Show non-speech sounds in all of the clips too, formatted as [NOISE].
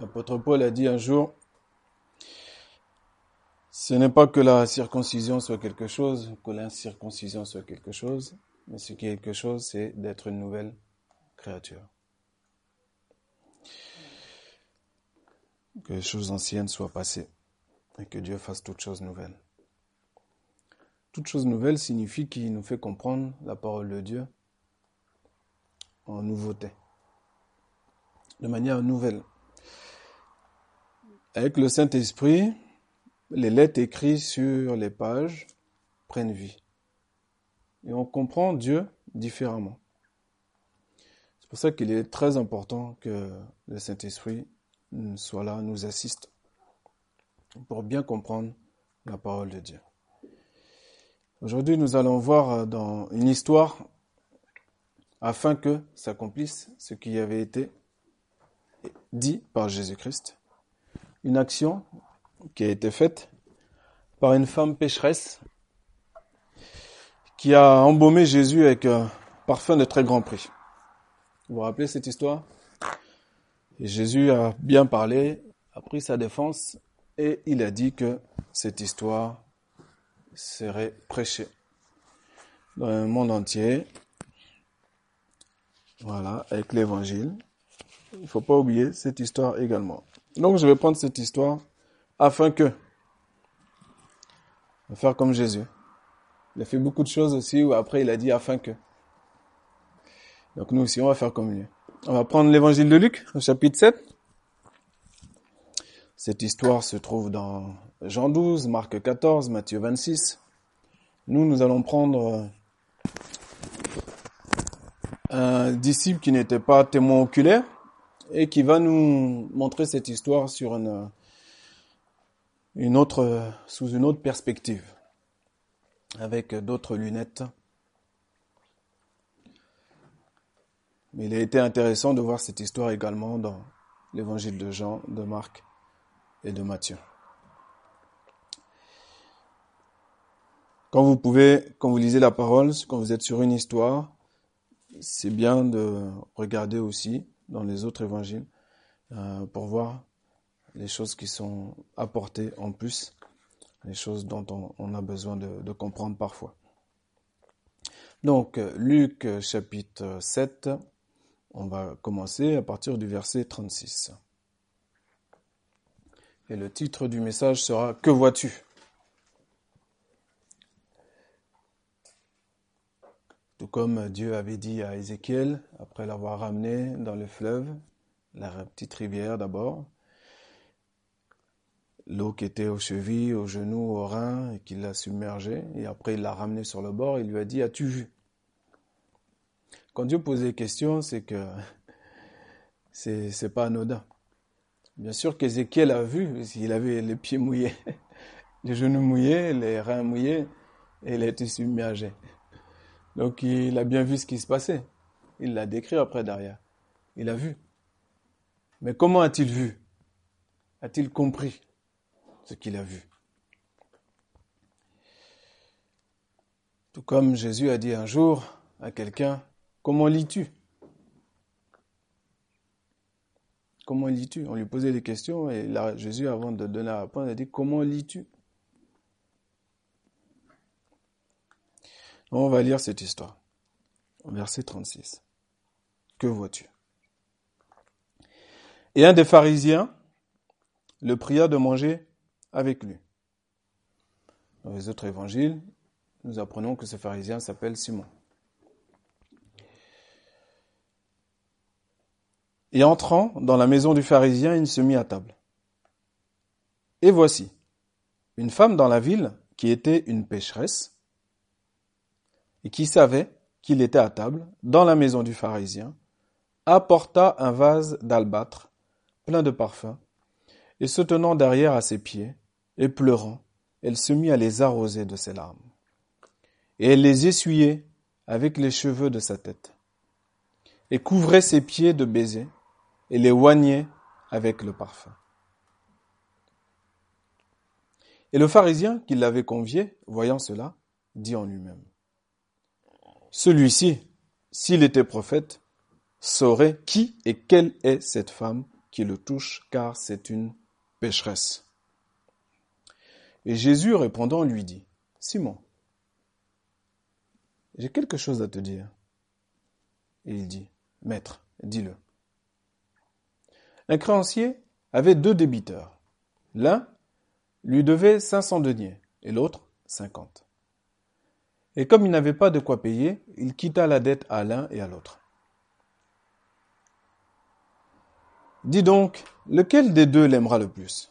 L'apôtre Paul a dit un jour, ce n'est pas que la circoncision soit quelque chose, que l'incirconcision soit quelque chose, mais ce qui est quelque chose, c'est d'être une nouvelle créature. Que les choses anciennes soient passées et que Dieu fasse toutes choses nouvelles. Toute chose nouvelle signifie qu'il nous fait comprendre la parole de Dieu en nouveauté, de manière nouvelle. Avec le Saint-Esprit, les lettres écrites sur les pages prennent vie. Et on comprend Dieu différemment. C'est pour ça qu'il est très important que le Saint-Esprit soit là, nous assiste, pour bien comprendre la parole de Dieu. Aujourd'hui, nous allons voir dans une histoire afin que s'accomplisse ce qui avait été dit par Jésus-Christ. Une action qui a été faite par une femme pécheresse qui a embaumé Jésus avec un parfum de très grand prix. Vous vous rappelez cette histoire? Jésus a bien parlé, a pris sa défense et il a dit que cette histoire serait prêchée dans le monde entier. Voilà, avec l'évangile. Il ne faut pas oublier cette histoire également. Donc je vais prendre cette histoire afin que, faire comme Jésus. Il a fait beaucoup de choses aussi où après il a dit afin que. Donc nous aussi on va faire comme lui. On va prendre l'évangile de Luc au chapitre 7. Cette histoire se trouve dans Jean 12, Marc 14, Matthieu 26. Nous, nous allons prendre un disciple qui n'était pas témoin oculaire et qui va nous montrer cette histoire sur une, une autre, sous une autre perspective, avec d'autres lunettes. Mais il a été intéressant de voir cette histoire également dans l'évangile de Jean, de Marc et de Matthieu. Quand vous pouvez, quand vous lisez la parole, quand vous êtes sur une histoire, c'est bien de regarder aussi dans les autres évangiles euh, pour voir les choses qui sont apportées en plus, les choses dont on, a besoin de, de, comprendre parfois. Donc, Luc chapitre 7, on va commencer à partir du verset 36. Et le titre du message sera Que vois-tu? Tout comme Dieu avait dit à Ézéchiel, après l'avoir ramené dans le fleuve, la petite rivière d'abord, l'eau qui était aux chevilles, aux genoux, aux reins, et qu'il l'a submergé, et après il l'a ramené sur le bord, il lui a dit, as-tu vu? Quand Dieu posait des questions, c'est que [LAUGHS] c'est, c'est pas anodin. Bien sûr qu'Ézéchiel a vu, il avait les pieds mouillés, [LAUGHS] les genoux mouillés, les reins mouillés, et il a submergé. Donc il a bien vu ce qui se passait. Il l'a décrit après derrière. Il a vu. Mais comment a-t-il vu? A-t-il compris ce qu'il a vu? Tout comme Jésus a dit un jour à quelqu'un, comment lis-tu? Comment lis-tu? On lui posait des questions et Jésus, avant de donner la réponse, a dit, comment lis-tu? On va lire cette histoire. Verset 36. Que vois-tu? Et un des pharisiens le pria de manger avec lui. Dans les autres évangiles, nous apprenons que ce pharisien s'appelle Simon. Et entrant dans la maison du pharisien, il se mit à table. Et voici, une femme dans la ville qui était une pécheresse, et qui savait qu'il était à table dans la maison du pharisien, apporta un vase d'albâtre plein de parfums, et se tenant derrière à ses pieds, et pleurant, elle se mit à les arroser de ses larmes. Et elle les essuyait avec les cheveux de sa tête, et couvrait ses pieds de baisers, et les oignait avec le parfum. Et le pharisien qui l'avait convié, voyant cela, dit en lui-même, celui-ci, s'il était prophète, saurait qui et quelle est cette femme qui le touche, car c'est une pécheresse. Et Jésus répondant lui dit, Simon, j'ai quelque chose à te dire. Et il dit, Maître, dis-le. Un créancier avait deux débiteurs. L'un lui devait 500 deniers et l'autre 50. Et comme il n'avait pas de quoi payer, il quitta la dette à l'un et à l'autre. Dis donc, lequel des deux l'aimera le plus?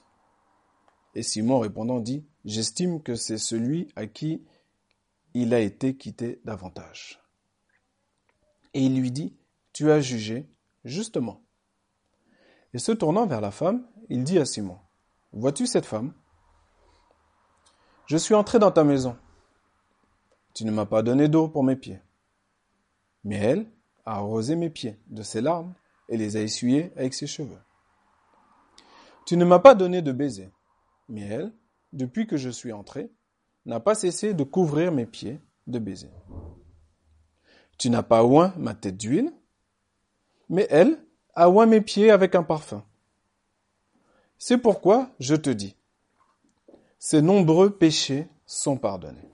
Et Simon répondant dit, J'estime que c'est celui à qui il a été quitté davantage. Et il lui dit, Tu as jugé justement. Et se tournant vers la femme, il dit à Simon, Vois-tu cette femme? Je suis entré dans ta maison. Tu ne m'as pas donné d'eau pour mes pieds. Mais elle a arrosé mes pieds de ses larmes et les a essuyés avec ses cheveux. Tu ne m'as pas donné de baiser. Mais elle, depuis que je suis entré, n'a pas cessé de couvrir mes pieds de baisers. Tu n'as pas oint ma tête d'huile, mais elle a oint mes pieds avec un parfum. C'est pourquoi je te dis, ces nombreux péchés sont pardonnés.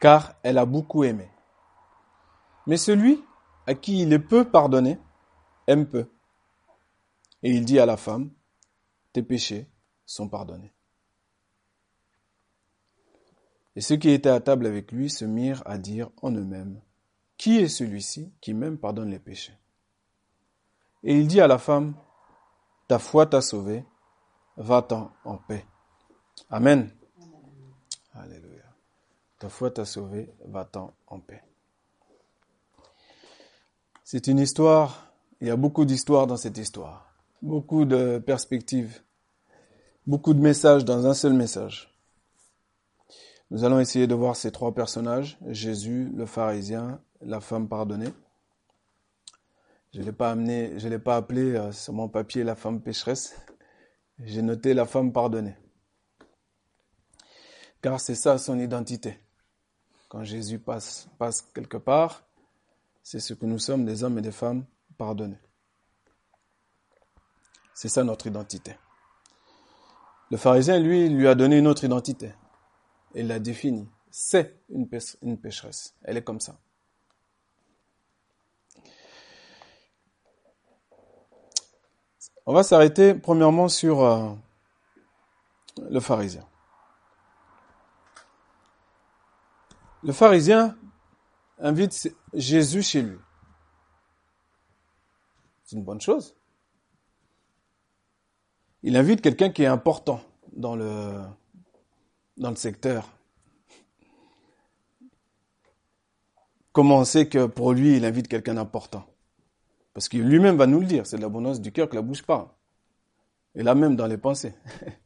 Car elle a beaucoup aimé. Mais celui à qui il est peu pardonné aime peu. Et il dit à la femme, tes péchés sont pardonnés. Et ceux qui étaient à table avec lui se mirent à dire en eux-mêmes, Qui est celui-ci qui même pardonne les péchés? Et il dit à la femme, Ta foi t'a sauvé, va-t'en en paix. Amen. Alléluia. Ta foi t'a sauvé, va-t'en en paix. C'est une histoire, il y a beaucoup d'histoires dans cette histoire, beaucoup de perspectives, beaucoup de messages dans un seul message. Nous allons essayer de voir ces trois personnages, Jésus, le pharisien, la femme pardonnée. Je l'ai pas amené, je l'ai pas appelé euh, sur mon papier la femme pécheresse. J'ai noté la femme pardonnée. Car c'est ça son identité. Quand Jésus passe, quelque part, c'est ce que nous sommes, des hommes et des femmes pardonnés. C'est ça notre identité. Le pharisien, lui, lui a donné une autre identité il l'a définie. C'est une, pécheresse. Elle est comme ça. On va s'arrêter premièrement sur euh, le pharisien. Le pharisien invite Jésus chez lui. C'est une bonne chose. Il invite quelqu'un qui est important dans le, secteur. Comment on sait que pour lui, il invite quelqu'un d'important? Parce qu'il lui-même va nous le dire, c'est de l'abondance du cœur que la bouche parle. Et là même dans les pensées,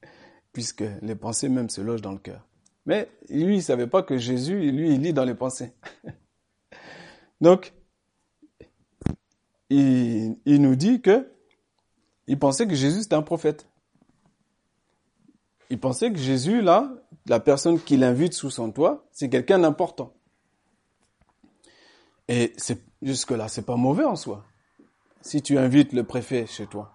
[LAUGHS] puisque les pensées même se logent dans le cœur. Mais lui, il ne savait pas que Jésus, lui, il lit dans les pensées. [LAUGHS] Donc, il, nous dit que il pensait que Jésus c'était un prophète. Il pensait que Jésus, là, la personne qui l'invite sous son toit, c'est quelqu'un d'important. Et jusque-là, c'est pas mauvais en soi. Si tu invites le préfet chez toi,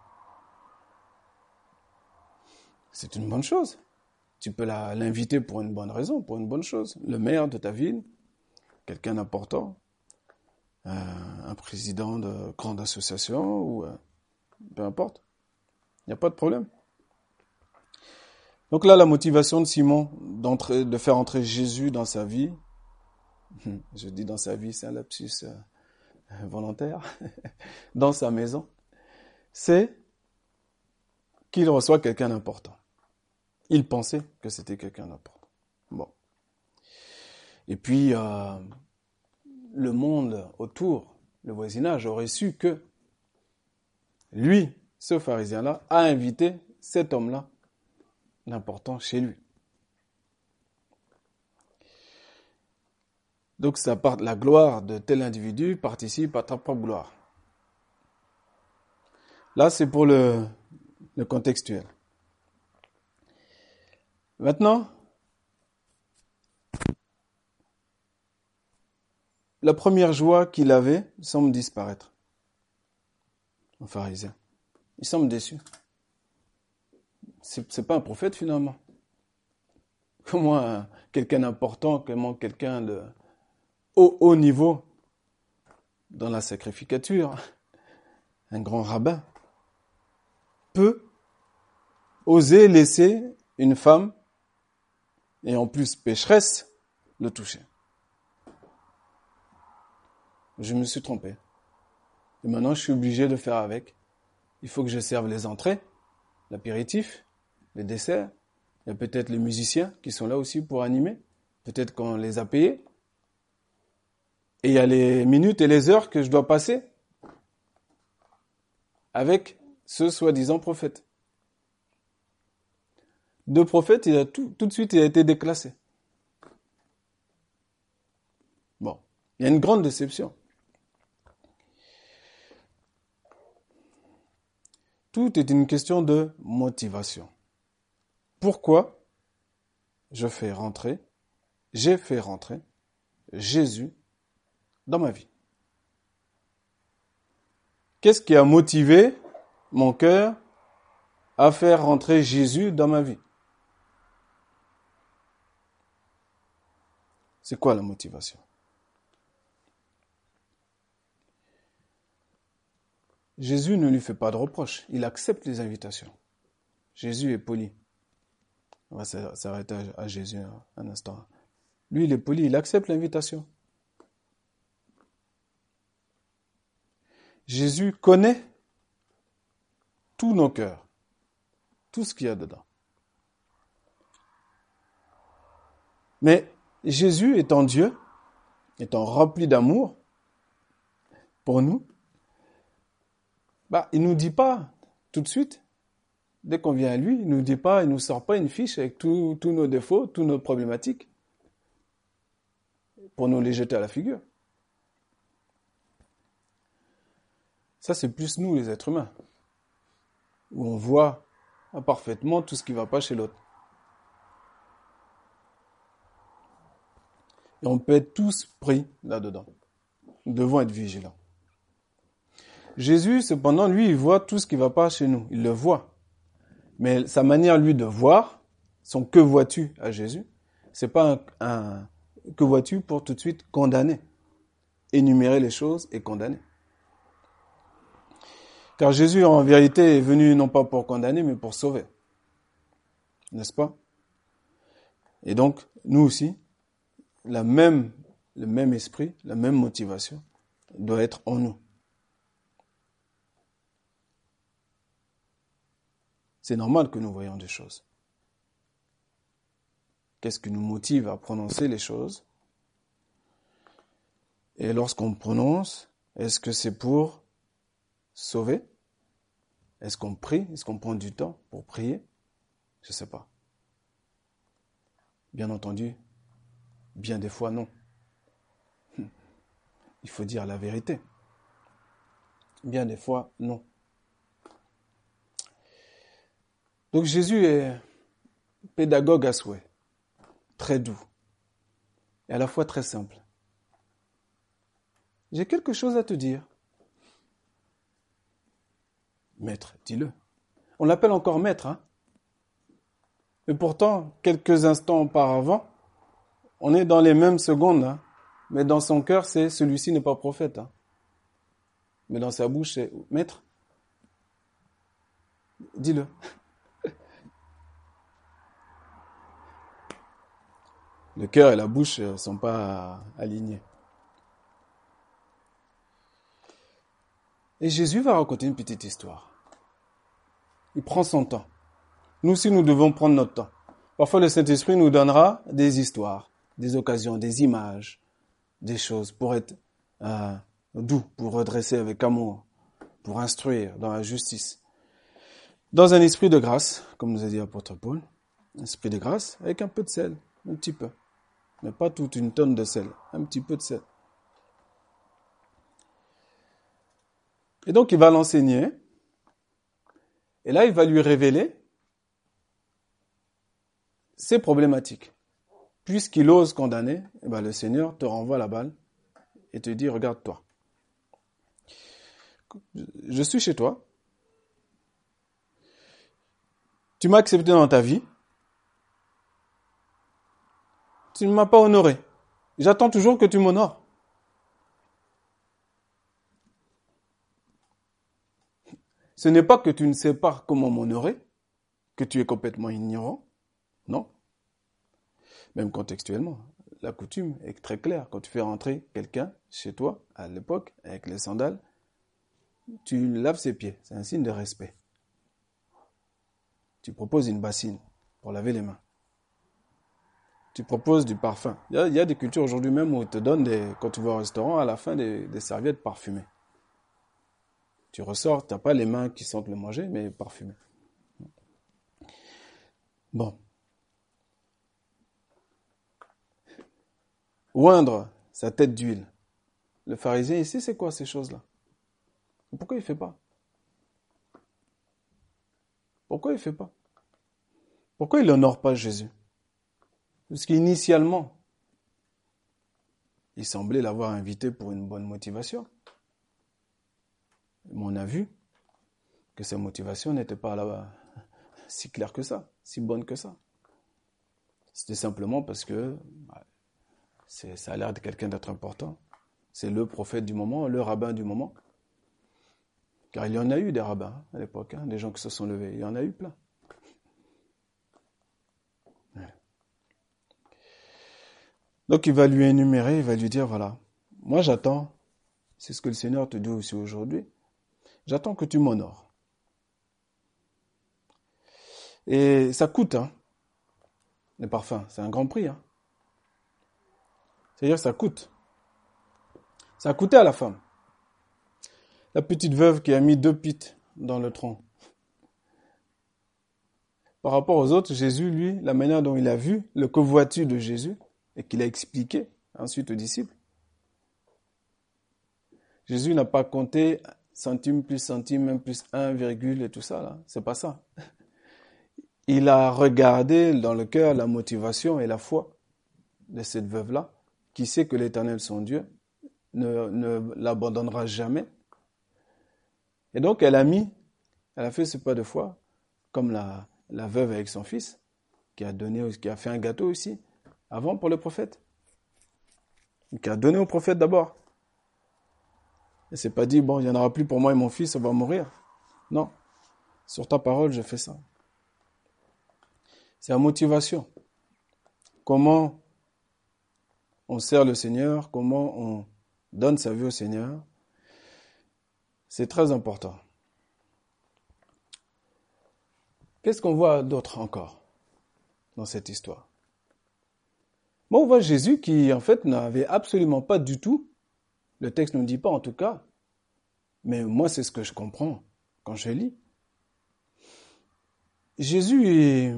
c'est une bonne chose. Tu peux l'inviter pour une bonne raison, pour une bonne chose. Le maire de ta ville, quelqu'un d'important, euh, un président de grande association, ou euh, peu importe. Il n'y a pas de problème. Donc là, la motivation de Simon de faire entrer Jésus dans sa vie, [LAUGHS] je dis dans sa vie, c'est un lapsus euh, [LAUGHS] volontaire, [LAUGHS] dans sa maison, c'est qu'il reçoit quelqu'un d'important. Il pensait que c'était quelqu'un d'important. Bon. Et puis, euh, le monde autour, le voisinage, aurait su que lui, ce pharisien-là, a invité cet homme-là important chez lui. Donc ça part, la gloire de tel individu participe à ta propre gloire. Là, c'est pour le contextuel. Maintenant, la première joie qu'il avait semble disparaître. un pharisien. Il semble déçu. C'est, c'est pas un prophète finalement. Comment quelqu'un d'important, comment quelqu'un de haut, haut niveau dans la sacrificature, un grand rabbin, peut oser laisser une femme, et en plus pécheresse, le toucher. Je me suis trompé. Et maintenant, je suis obligé de faire avec. Il faut que je serve les entrées, l'apéritif, les desserts. Il y a peut-être les musiciens qui sont là aussi pour animer. Peut-être qu'on les a payés. Et il y a les minutes et les heures que je dois passer avec ce soi-disant prophète. De prophète, il a tout, tout de suite, il a été déclassé. Bon, il y a une grande déception. Tout est une question de motivation. Pourquoi je fais rentrer, j'ai fait rentrer Jésus dans ma vie? Qu'est-ce qui a motivé mon cœur à faire rentrer Jésus dans ma vie? C'est quoi la motivation? Jésus ne lui fait pas de reproches, il accepte les invitations. Jésus est poli. On va s'arrêter à Jésus un instant. Lui, il est poli, il accepte l'invitation. Jésus connaît tous nos cœurs, tout ce qu'il y a dedans. Mais Jésus étant Dieu, étant rempli d'amour pour nous, bah, il nous dit pas tout de suite, dès qu'on vient à lui, il nous dit pas, il nous sort pas une fiche avec tous nos défauts, toutes nos problématiques, pour nous les jeter à la figure. Ça, c'est plus nous, les êtres humains, où on voit parfaitement tout ce qui ne va pas chez l'autre. Et on peut être tous pris là-dedans. Nous devons être vigilants. Jésus, cependant, lui, il voit tout ce qui ne va pas chez nous. Il le voit. Mais sa manière, lui, de voir, son que vois-tu à Jésus, c'est pas un, que vois-tu pour tout de suite condamner, énumérer les choses et condamner. Car Jésus, en vérité, est venu non pas pour condamner, mais pour sauver. N'est-ce pas? Et donc, nous aussi, la même, le même esprit, la même motivation doit être en nous. C'est normal que nous voyons des choses. Qu'est-ce qui nous motive à prononcer les choses? Et lorsqu'on prononce, est-ce que c'est pour sauver? Est-ce qu'on prie? Est-ce qu'on prend du temps pour prier? Je ne sais pas. Bien entendu, bien des fois non. [LAUGHS] Il faut dire la vérité. Bien des fois non. Donc Jésus est pédagogue à souhait, très doux et à la fois très simple. J'ai quelque chose à te dire. Maître, dis-le. On l'appelle encore maître, hein. Et pourtant, quelques instants auparavant, on est dans les mêmes secondes, hein. mais dans son cœur, c'est celui-ci n'est pas prophète. Hein. Mais dans sa bouche, c'est maître. Dis-le. [LAUGHS] le cœur et la bouche ne sont pas alignés. Et Jésus va raconter une petite histoire. Il prend son temps. Nous aussi, nous devons prendre notre temps. Parfois, le Saint-Esprit nous donnera des histoires, des occasions, des images, des choses pour être euh, doux, pour redresser avec amour, pour instruire dans la justice. Dans un esprit de grâce, comme nous a dit l'apôtre Paul, un esprit de grâce avec un peu de sel, un petit peu mais pas toute une tonne de sel, un petit peu de sel. Et donc il va l'enseigner, et là il va lui révéler ses problématiques. Puisqu'il ose condamner, eh ben, le Seigneur te renvoie la balle et te dit, regarde-toi. je suis chez toi. Tu m'as accepté dans ta vie. Tu ne m'as pas honoré. J'attends toujours que tu m'honores. Ce n'est pas que tu ne sais pas comment m'honorer, que tu es complètement ignorant. Même contextuellement, la coutume est très claire. Quand tu fais rentrer quelqu'un chez toi, à l'époque, avec les sandales, tu laves ses pieds. C'est un signe de respect. Tu proposes une bassine pour laver les mains. Tu proposes du parfum. Il y a, des cultures aujourd'hui même où ils te donnent, des, quand tu vas au restaurant, à la fin, des serviettes parfumées. Tu ressors, tu n'as pas les mains qui sentent le manger, mais parfumé. Bon. Oindre sa tête d'huile. Le pharisien ici, c'est quoi ces choses-là? Pourquoi il ne fait pas? Pourquoi il ne fait pas? Pourquoi il n'honore pas Jésus? Parce qu'initialement, il semblait l'avoir invité pour une bonne motivation. Mais on a vu que sa motivation n'était pas là si claire que ça, si bonne que ça. C'était simplement parce que bah, ça a l'air de quelqu'un d'être important. C'est le prophète du moment, le rabbin du moment. Car il y en a eu des rabbins à l'époque, hein, des gens qui se sont levés. Il y en a eu plein. Donc il va lui énumérer, il va lui dire, voilà, moi j'attends, c'est ce que le Seigneur te dit aussi aujourd'hui, J'attends que tu m'honores. Et ça coûte, hein, les parfums. C'est un grand prix. Hein. C'est-à-dire ça coûte. Ça a coûté à la femme. La petite veuve qui a mis deux pites dans le tronc. Par rapport aux autres, Jésus, lui, la manière dont il a vu le convoitu de Jésus et qu'il a expliqué ensuite aux disciples, Jésus n'a pas compté centime plus centime, plus 1, virgule et tout ça, là. C'est pas ça. Il a regardé dans le cœur la motivation et la foi de cette veuve-là, qui sait que l'Éternel, son Dieu, ne, ne l'abandonnera jamais. Et donc, elle a mis, elle a fait ce pas de foi, comme la, la veuve avec son fils, qui a donné, qui a fait un gâteau aussi, avant pour le prophète. Qui a donné au prophète d'abord. Et c'est pas dit, bon, il n'y en aura plus pour moi et mon fils, on va mourir. Non. Sur ta parole, je fais ça. C'est la motivation. Comment on sert le Seigneur, comment on donne sa vie au Seigneur. C'est très important. Qu'est-ce qu'on voit d'autre encore dans cette histoire? Bon, on voit Jésus qui, en fait, n'avait absolument pas du tout le texte ne dit pas en tout cas, mais moi c'est ce que je comprends quand je lis. Jésus,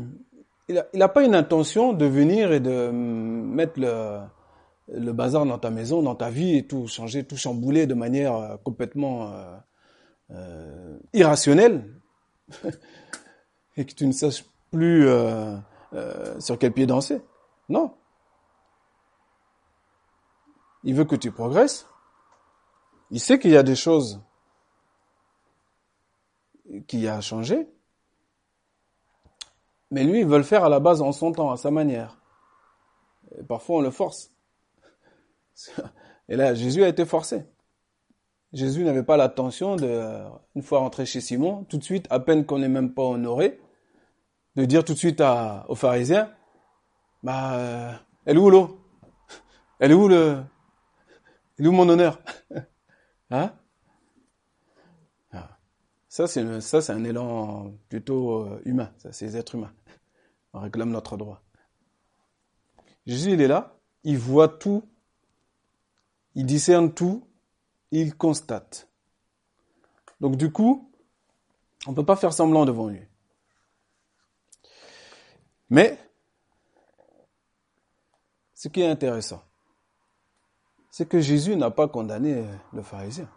il n'a pas une intention de venir et de mettre le, le, bazar dans ta maison, dans ta vie et tout, changer, tout chambouler de manière euh, complètement euh, euh, irrationnelle [LAUGHS] et que tu ne saches plus sur quel pied danser. Non. Il veut que tu progresses. Il sait qu'il y a des choses qui a changé, mais lui, il veut le faire à la base en son temps, à sa manière. Parfois, on le force. [LAUGHS] Et là, Jésus a été forcé. Jésus n'avait pas l'attention de, une fois rentré chez Simon, tout de suite, à peine qu'on n'est même pas honoré, de dire tout de suite aux pharisiens, bah, euh, elle est où l'eau? Elle est où le, elle mon honneur? [LAUGHS] Hein? Ah. Ça, c'est ça, c'est un élan plutôt euh, humain. Ça, c'est les êtres humains. On réclame notre droit. Jésus, il est là. Il voit tout. Il discerne tout. Il constate. Donc, du coup, on ne peut pas faire semblant devant lui. Mais, ce qui est intéressant, c'est que Jésus n'a pas condamné le pharisien.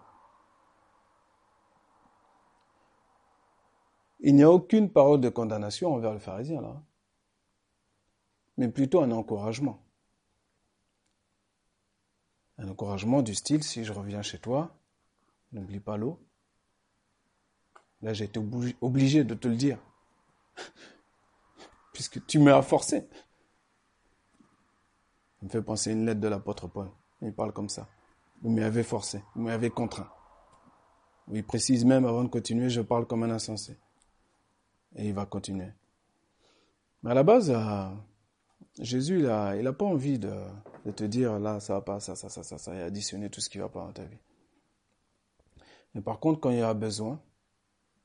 Il n'y a aucune parole de condamnation envers le pharisien là, mais plutôt un encouragement. Un encouragement du style, si je reviens chez toi, n'oublie pas l'eau, Là, j'ai été obligé de te le dire. [LAUGHS] Puisque tu m'as forcé. Ça me fait penser une lettre de l'apôtre Paul. Il parle comme ça. Vous m'avez forcé, vous m'avez contraint. Il précise même avant de continuer, je parle comme un insensé. Et il va continuer. Mais à la base, euh, Jésus, il n'a il pas envie de, de, te dire, là, ça va pas, ça, ça, ça, ça, ça, et additionner tout ce qui va pas dans ta vie. Mais par contre, quand il y a besoin,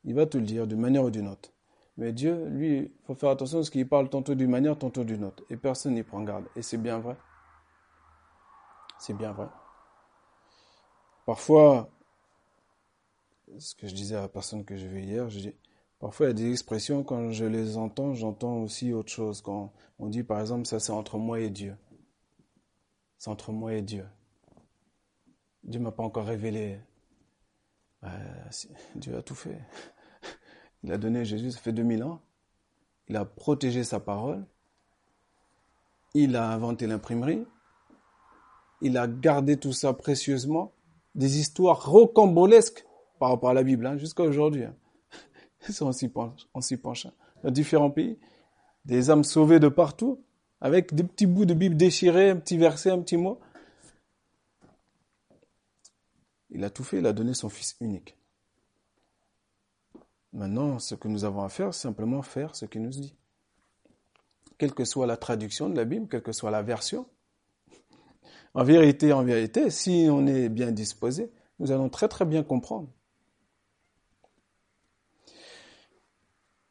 il va te le dire d'une manière ou d'une autre. Mais Dieu, lui, il faut faire attention parce qu'il parle tantôt d'une manière, tantôt d'une autre. Et personne n'y prend garde. Et c'est bien vrai. C'est bien vrai. Parfois, ce que je disais à la personne que j'ai vue hier, je dis, parfois il y a des expressions, quand je les entends, j'entends aussi autre chose. Quand on dit par exemple, ça c'est entre moi et Dieu. C'est entre moi et Dieu. Dieu m'a pas encore révélé. Euh, Dieu a tout fait. [LAUGHS] Il a donné Jésus, ça fait 2000 ans. Il a protégé sa parole. Il a inventé l'imprimerie. Il a gardé tout ça précieusement. Des histoires rocambolesques par rapport à la Bible, hein, jusqu'à aujourd'hui. Hein. [LAUGHS] on s'y penche. Dans différents pays, des âmes sauvées de partout, avec des petits bouts de Bible déchirés, un petit verset, un petit mot. Il a tout fait, il a donné son Fils unique. Maintenant, ce que nous avons à faire, c'est simplement faire ce qu'il nous dit. Quelle que soit la traduction de la Bible, quelle que soit la version. En vérité, en vérité, si on est bien disposé, nous allons très très bien comprendre.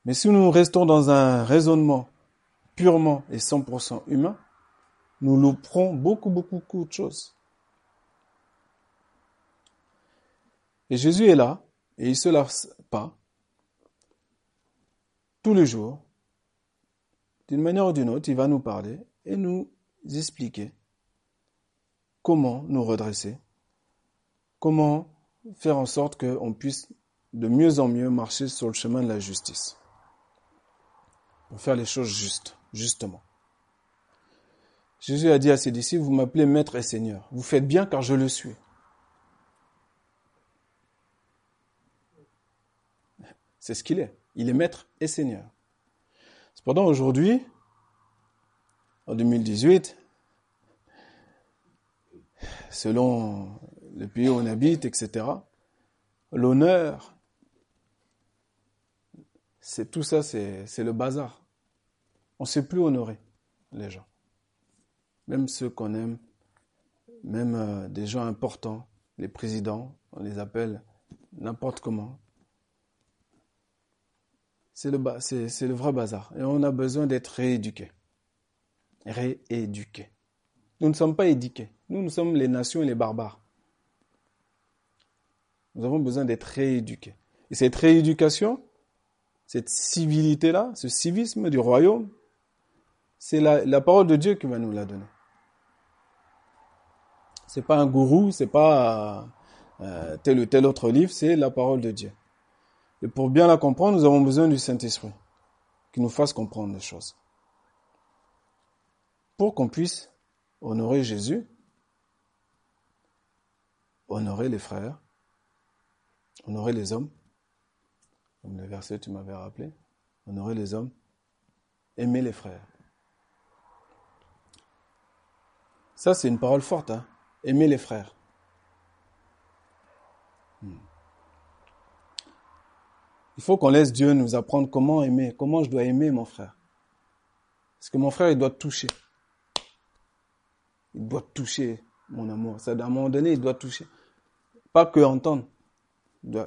Mais si nous restons dans un raisonnement purement et 100% humain, nous louperons beaucoup, beaucoup, beaucoup de choses. Et Jésus est là, et il se lasse pas, tous les jours, d'une manière ou d'une autre, il va nous parler et nous expliquer comment nous redresser, comment faire en sorte qu'on puisse de mieux en mieux marcher sur le chemin de la justice, pour faire les choses justes, justement. Jésus a dit à ses disciples, vous m'appelez maître et seigneur. Vous faites bien car je le suis. C'est ce qu'il est. Il est maître et seigneur. Cependant, aujourd'hui, en 2018, selon le pays où on habite, etc., l'honneur, c'est tout ça, c'est le bazar. On ne sait plus honorer les gens. Même ceux qu'on aime, même euh, des gens importants, les présidents, on les appelle n'importe comment. C'est le, vrai bazar. Et on a besoin d'être rééduqués. Rééduqués. Nous ne sommes pas éduqués. Nous, nous sommes les nations et les barbares. Nous avons besoin d'être rééduqués. Et cette rééducation, cette civilité-là, ce civisme du royaume, c'est la, parole de Dieu qui va nous la donner. C'est pas un gourou, c'est pas euh, tel ou tel autre livre, c'est la parole de Dieu. Et pour bien la comprendre, nous avons besoin du Saint-Esprit qui nous fasse comprendre les choses. Pour qu'on puisse honorer Jésus, honorer les frères, honorer les hommes, comme le verset tu m'avais rappelé, honorer les hommes, aimer les frères. Ça, c'est une parole forte, hein? aimer les frères. Hmm. Il faut qu'on laisse Dieu nous apprendre comment aimer, comment je dois aimer mon frère. Parce que mon frère, il doit toucher. Il doit toucher mon amour. Ça, à un moment donné, il doit toucher. Pas que entendre.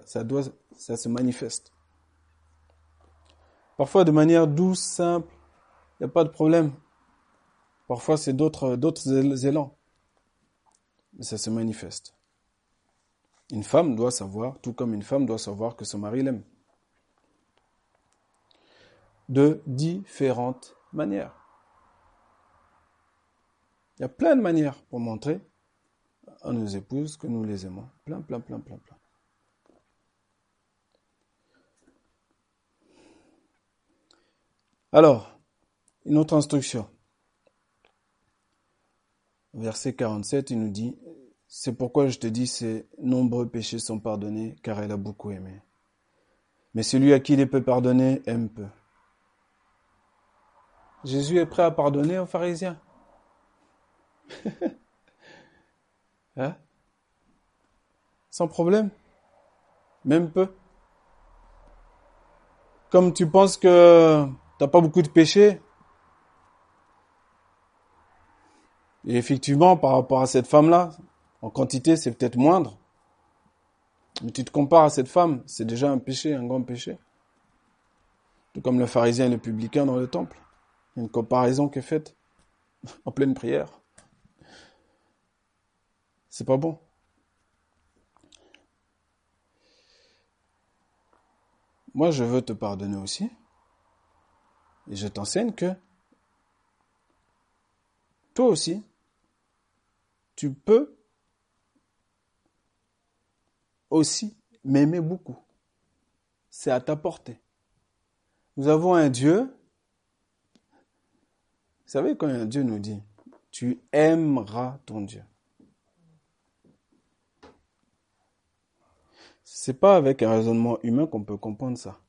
Ça doit, ça se manifeste. Parfois de manière douce, simple, il n'y a pas de problème. Parfois c'est d'autres, d'autres élans. Mais ça se manifeste. Une femme doit savoir, tout comme une femme doit savoir que son mari l'aime de différentes manières. Il y a plein de manières pour montrer à nos épouses que nous les aimons. Plein, plein, plein, plein, plein. Alors, une autre instruction. Verset 47, il nous dit, c'est pourquoi je te dis, ces nombreux péchés sont pardonnés, car elle a beaucoup aimé. Mais celui à qui il peut pardonner aime peu. Jésus est prêt à pardonner aux pharisiens. [LAUGHS] hein? Sans problème. Même peu. Comme tu penses que t'as pas beaucoup de péchés. Et effectivement, par rapport à cette femme-là, en quantité, c'est peut-être moindre. Mais tu te compares à cette femme, c'est déjà un péché, un grand péché. Tout comme le pharisien et le publicain dans le temple. Une comparaison qui est faite [LAUGHS] en pleine prière. C'est pas bon. Moi, je veux te pardonner aussi. Et je t'enseigne que toi aussi, tu peux aussi m'aimer beaucoup. C'est à ta portée. Nous avons un Dieu. Vous savez, quand un Dieu nous dit, tu aimeras ton Dieu. C'est pas avec un raisonnement humain qu'on peut comprendre ça.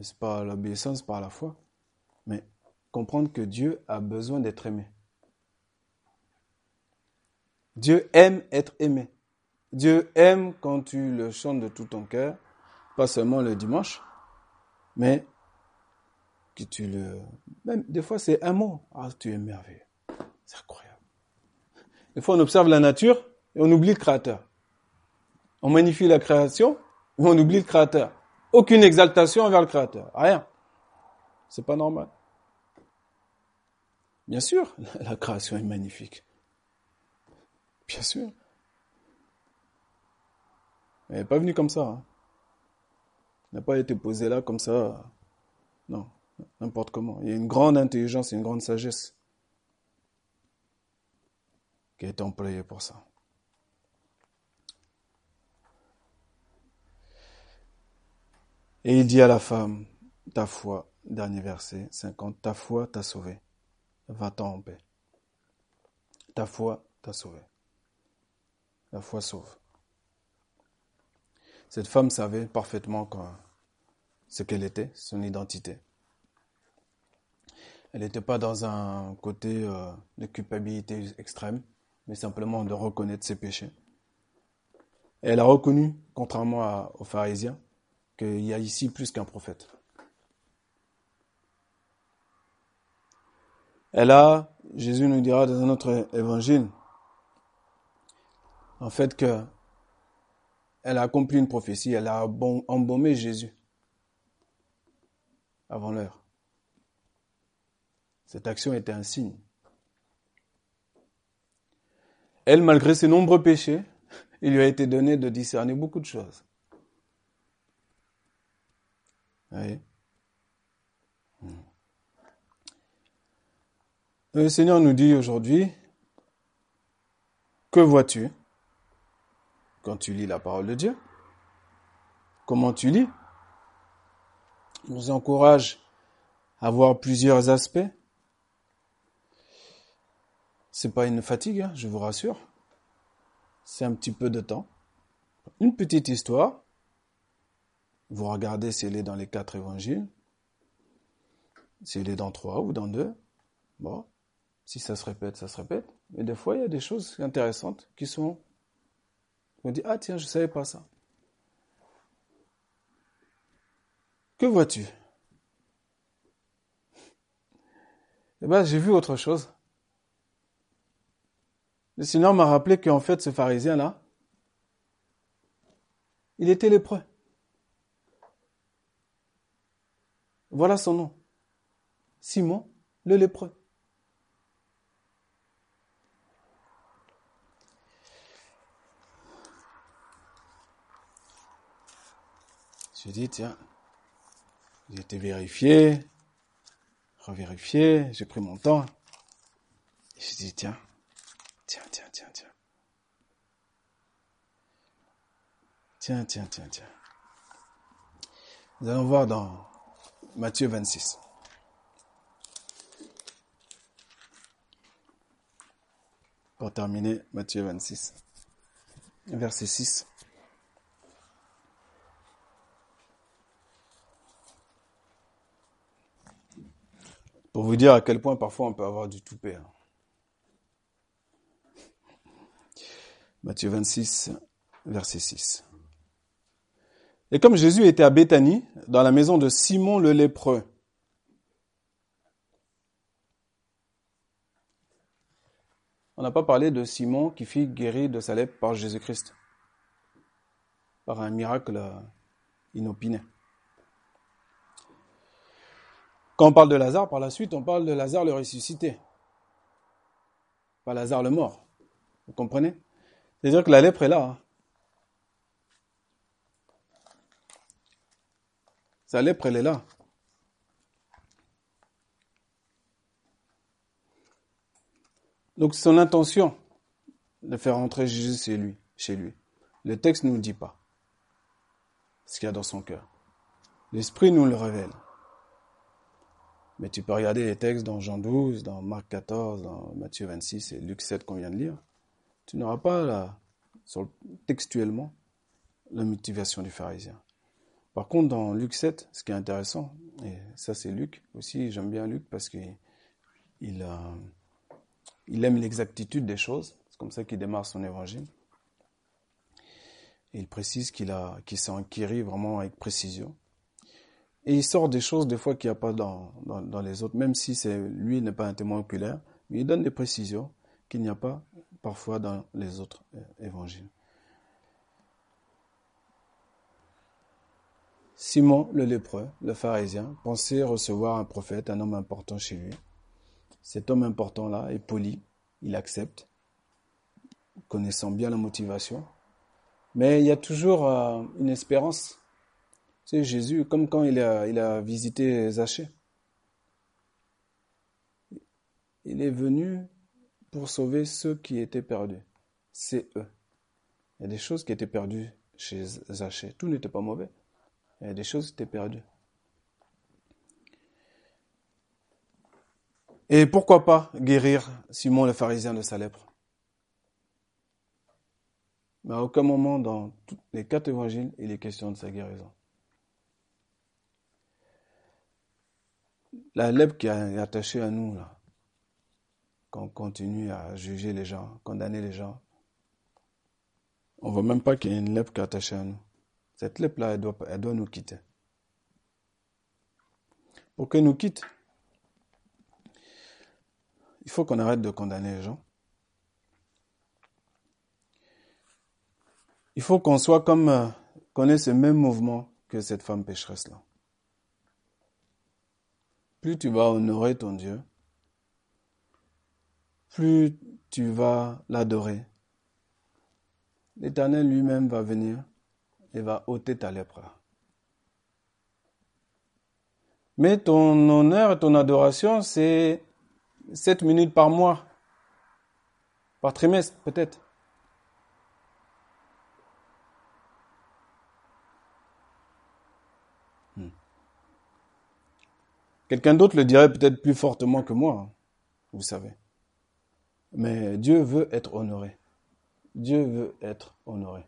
C'est pas? L'obéissance par la foi, mais comprendre que Dieu a besoin d'être aimé. Dieu aime être aimé. Dieu aime quand tu le chantes de tout ton cœur, pas seulement le dimanche, mais que tu le... Même des fois, c'est un mot. Ah, tu es merveilleux. C'est incroyable. Des fois, on observe la nature et on oublie le Créateur. On magnifie la création, mais on oublie le Créateur. Aucune exaltation envers le Créateur. Rien. C'est pas normal. Bien sûr, [LAUGHS] la création est magnifique. Bien sûr. Elle n'est pas venue comme ça. Hein. Elle n'a pas été posée là comme ça. Non, n'importe comment. Il y a une grande intelligence une grande sagesse qui été employée pour ça. Et il dit à la femme, ta foi, dernier verset 50, ta foi t'a sauvé. Va-t'en en paix. Ta foi t'a sauvé. La foi sauve. Cette femme savait parfaitement ce qu'elle était, son identité. Elle n'était pas dans un côté euh, de culpabilité extrême, mais simplement de reconnaître ses péchés. elle a reconnu, contrairement aux pharisiens, qu'il y a ici plus qu'un prophète. Elle a, Jésus nous dira dans un autre évangile, en fait que elle a accompli une prophétie, elle a embaumé Jésus avant l'heure. Cette action était un signe. Elle, malgré ses nombreux péchés, il lui a été donné de discerner beaucoup de choses. Oui. Le Seigneur nous dit aujourd'hui, que vois-tu? Quand tu lis la parole de Dieu Comment tu lis? Nous encourage à voir plusieurs aspects. C'est pas une fatigue, hein, je vous rassure. C'est un petit peu de temps. Une petite histoire. Vous regardez si elle est dans les quatre évangiles. Si elle est dans trois ou dans deux. Bon, si ça se répète, ça se répète. Mais des fois, il y a des choses intéressantes qui sont on dit, ah tiens, je ne savais pas ça. Que vois-tu? Eh bien, j'ai vu autre chose. Le Seigneur m'a rappelé qu'en fait, ce pharisien-là, il était lépreux. Voilà son nom. Simon le lépreux. J'ai dit, tiens, j'ai été vérifié, revérifié, j'ai pris mon temps. J'ai dit, tiens, tiens, tiens, tiens, tiens. Tiens, tiens, tiens, tiens. Nous allons voir dans Matthieu 26. Pour terminer, Matthieu 26, verset 6. Pour vous dire à quel point parfois on peut avoir du toupet. Hein. Matthieu 26, verset 6. Et comme Jésus était à Béthanie, dans la maison de Simon le lépreux, on n'a pas parlé de Simon qui fit guérir de sa lèpre par Jésus-Christ, par un miracle inopiné. Quand on parle de Lazare, par la suite, on parle de Lazare le ressuscité, pas Lazare le mort. Vous comprenez? C'est-à-dire que la lèpre est là. Hein. Sa lèpre, elle est là. Donc son intention de faire entrer Jésus chez lui, chez lui. Le texte ne nous dit pas ce qu'il y a dans son cœur. L'Esprit nous le révèle. Mais tu peux regarder les textes dans Jean 12, dans Marc 14, dans Matthieu 26 et Luc 7 qu'on vient de lire. Tu n'auras pas là, textuellement la motivation du pharisien. Par contre, dans Luc 7, ce qui est intéressant, et ça c'est Luc aussi, j'aime bien Luc parce qu'il il, il aime l'exactitude des choses, c'est comme ça qu'il démarre son évangile. Il précise qu'il qu'il s'est vraiment avec précision. Et il sort des choses des fois qu'il n'y a pas dans, les autres, même si c'est lui n'est pas un témoin oculaire, mais il donne des précisions qu'il n'y a pas parfois dans les autres euh, évangiles. Simon le lépreux, le pharisien, pensait recevoir un prophète, un homme important chez lui. Cet homme important-là est poli, il accepte, connaissant bien la motivation. Mais il y a toujours euh, une espérance. C'est Jésus, comme quand il a, visité Zachée. Il est venu pour sauver ceux qui étaient perdus. C'est eux. Il y a des choses qui étaient perdues chez Zachée. Tout n'était pas mauvais. Il y a des choses qui étaient perdues. Et pourquoi pas guérir Simon le pharisien de sa lèpre? Mais à aucun moment dans les quatre évangiles, il est question de sa guérison. La lèpre qui est attachée à nous, là, quand on continue à juger les gens, condamner les gens, on ne voit même pas qu'il y a une lèpre qui est attachée à nous. Cette lèpre-là, elle doit, elle doit nous quitter. Pour qu'elle nous quitte, il faut qu'on arrête de condamner les gens. Il faut qu'on soit comme, euh, qu'on ait ce même mouvement que cette femme pécheresse-là. Plus tu vas honorer ton Dieu, plus tu vas l'adorer. L'Éternel lui-même va venir et va ôter ta lèpre. Mais ton honneur et ton adoration, c'est 7 minutes par mois, par trimestre peut-être. Quelqu'un d'autre le dirait peut-être plus fortement que moi, hein, vous savez. Mais Dieu veut être honoré. Dieu veut être honoré.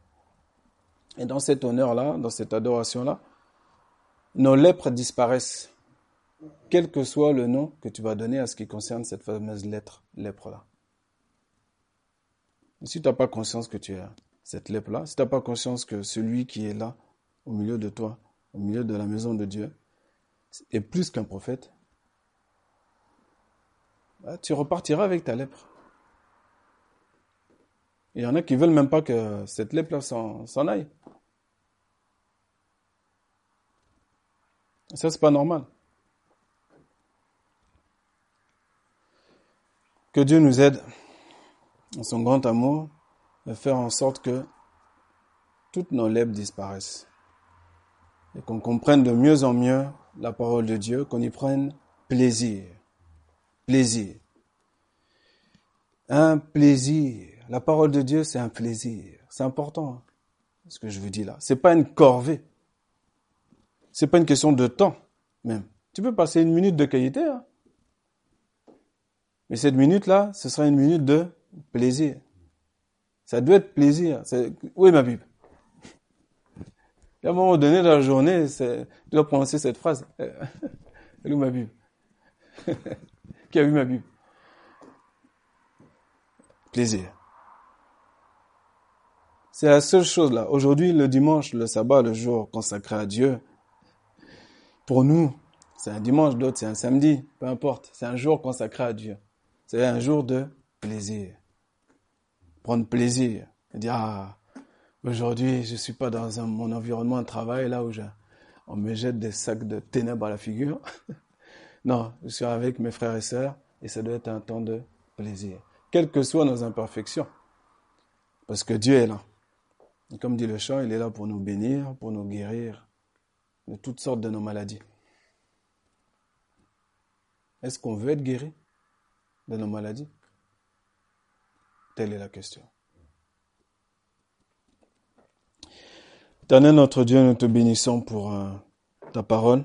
Et dans cet honneur-là, dans cette adoration-là, nos lèpres disparaissent quel que soit le nom que tu vas donner à ce qui concerne cette fameuse lettre, lèpre-là. Si tu n'as pas conscience que tu es cette lèpre-là, si tu n'as pas conscience que celui qui est là, au milieu de toi, au milieu de la maison de Dieu, est plus qu'un prophète, bah, tu repartiras avec ta lèpre. Il y en a qui veulent même pas que cette lèpre-là s'en aille. Ça, c'est pas normal. Que Dieu nous aide, en son grand amour, à faire en sorte que toutes nos lèvres disparaissent. Et qu'on comprenne de mieux en mieux la parole de Dieu, qu'on y prenne plaisir. Plaisir. Un plaisir. La parole de Dieu, c'est un plaisir. C'est important, hein, ce que je vous dis là. C'est pas une corvée. C'est pas une question de temps, même. Tu peux passer une minute de qualité, hein. Mais cette minute-là, ce sera une minute de plaisir. Ça doit être plaisir. Est ma Bible à un moment donné dans la journée, tu dois prononcer cette phrase. [LAUGHS] Elle est ma Bible? [LAUGHS] Qui a vu ma Bible? Plaisir. C'est la seule chose là. Aujourd'hui, le dimanche, le sabbat, le jour consacré à Dieu, pour nous, c'est un dimanche, d'autres c'est un samedi, peu importe. C'est un jour consacré à Dieu. C'est un jour de plaisir. Prendre plaisir. dire, ah, aujourd'hui, je suis pas dans mon environnement de travail là où on me jette des sacs de ténèbres à la figure. [LAUGHS] non, je suis avec mes frères et sœurs et ça doit être un temps de plaisir. Quelles que soient nos imperfections. Parce que Dieu est là. Et comme dit le chant, il est là pour nous bénir, pour nous guérir de toutes sortes de nos maladies. Est-ce qu'on veut être guéri de nos maladies? Telle est la question. Éternel notre Dieu, nous te bénissons pour euh, ta parole.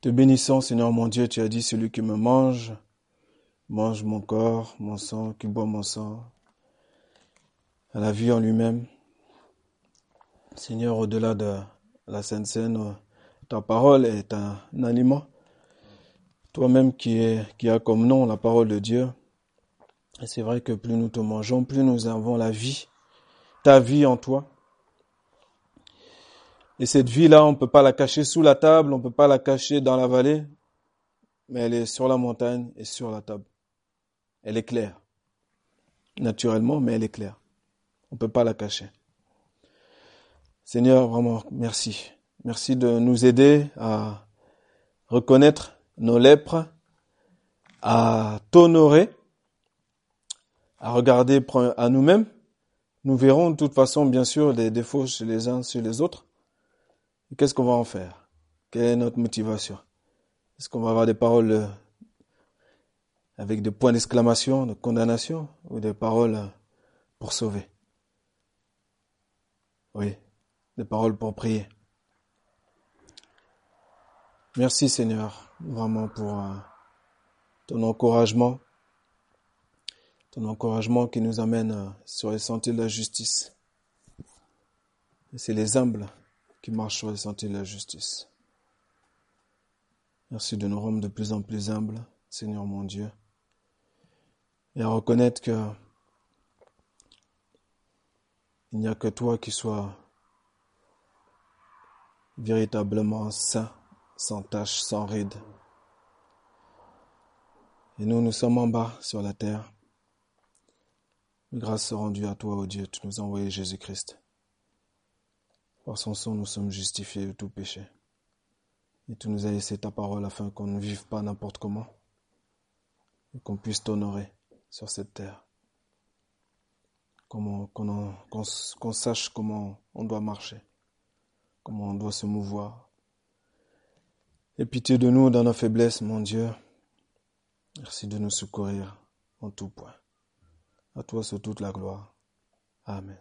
Te bénissons, Seigneur mon Dieu, tu as dit, celui qui me mange, mange mon corps, mon sang, qui boit mon sang, à la vie en lui-même. Seigneur, au-delà de la Sainte Seine, ta parole est un, aliment. Toi-même qui, qui as comme nom la parole de Dieu. Et c'est vrai que plus nous te mangeons, plus nous avons la vie, ta vie en toi. Et cette vie-là, on ne peut pas la cacher sous la table, on ne peut pas la cacher dans la vallée, mais elle est sur la montagne et sur la table. Elle est claire. Naturellement, mais elle est claire. On ne peut pas la cacher. Seigneur, vraiment, merci. Merci de nous aider à reconnaître nos lèpres, à t'honorer, à regarder à nous-mêmes. Nous verrons de toute façon, bien sûr, les défauts chez les uns, chez les autres. Qu'est-ce qu'on va en faire? Quelle est notre motivation? Est-ce qu'on va avoir des paroles avec des points d'exclamation, de condamnation, ou des paroles pour sauver? Oui, des paroles pour prier. Merci Seigneur, vraiment pour euh, ton encouragement, ton encouragement qui nous amène euh, sur les sentiers de la justice. C'est les humbles qui marchent sur les sentiers de la justice. Merci de nous rendre de plus en plus humbles, Seigneur mon Dieu, et à reconnaître que il n'y a que toi qui sois véritablement saint, sans tache, sans ride. Et nous, nous sommes en bas sur la terre. Grâce rendue à toi, ô Dieu, tu nous as envoyé Jésus-Christ. Par son sang, nous sommes justifiés de tout péché. Et tu nous as laissé ta parole afin qu'on ne vive pas n'importe comment. Et qu'on puisse t'honorer sur cette terre. Qu'on sache comment on doit marcher comment on doit se mouvoir. Aie pitié de nous dans nos faiblesses, mon Dieu. Merci de nous secourir en tout point. À toi soit toute la gloire. Amen.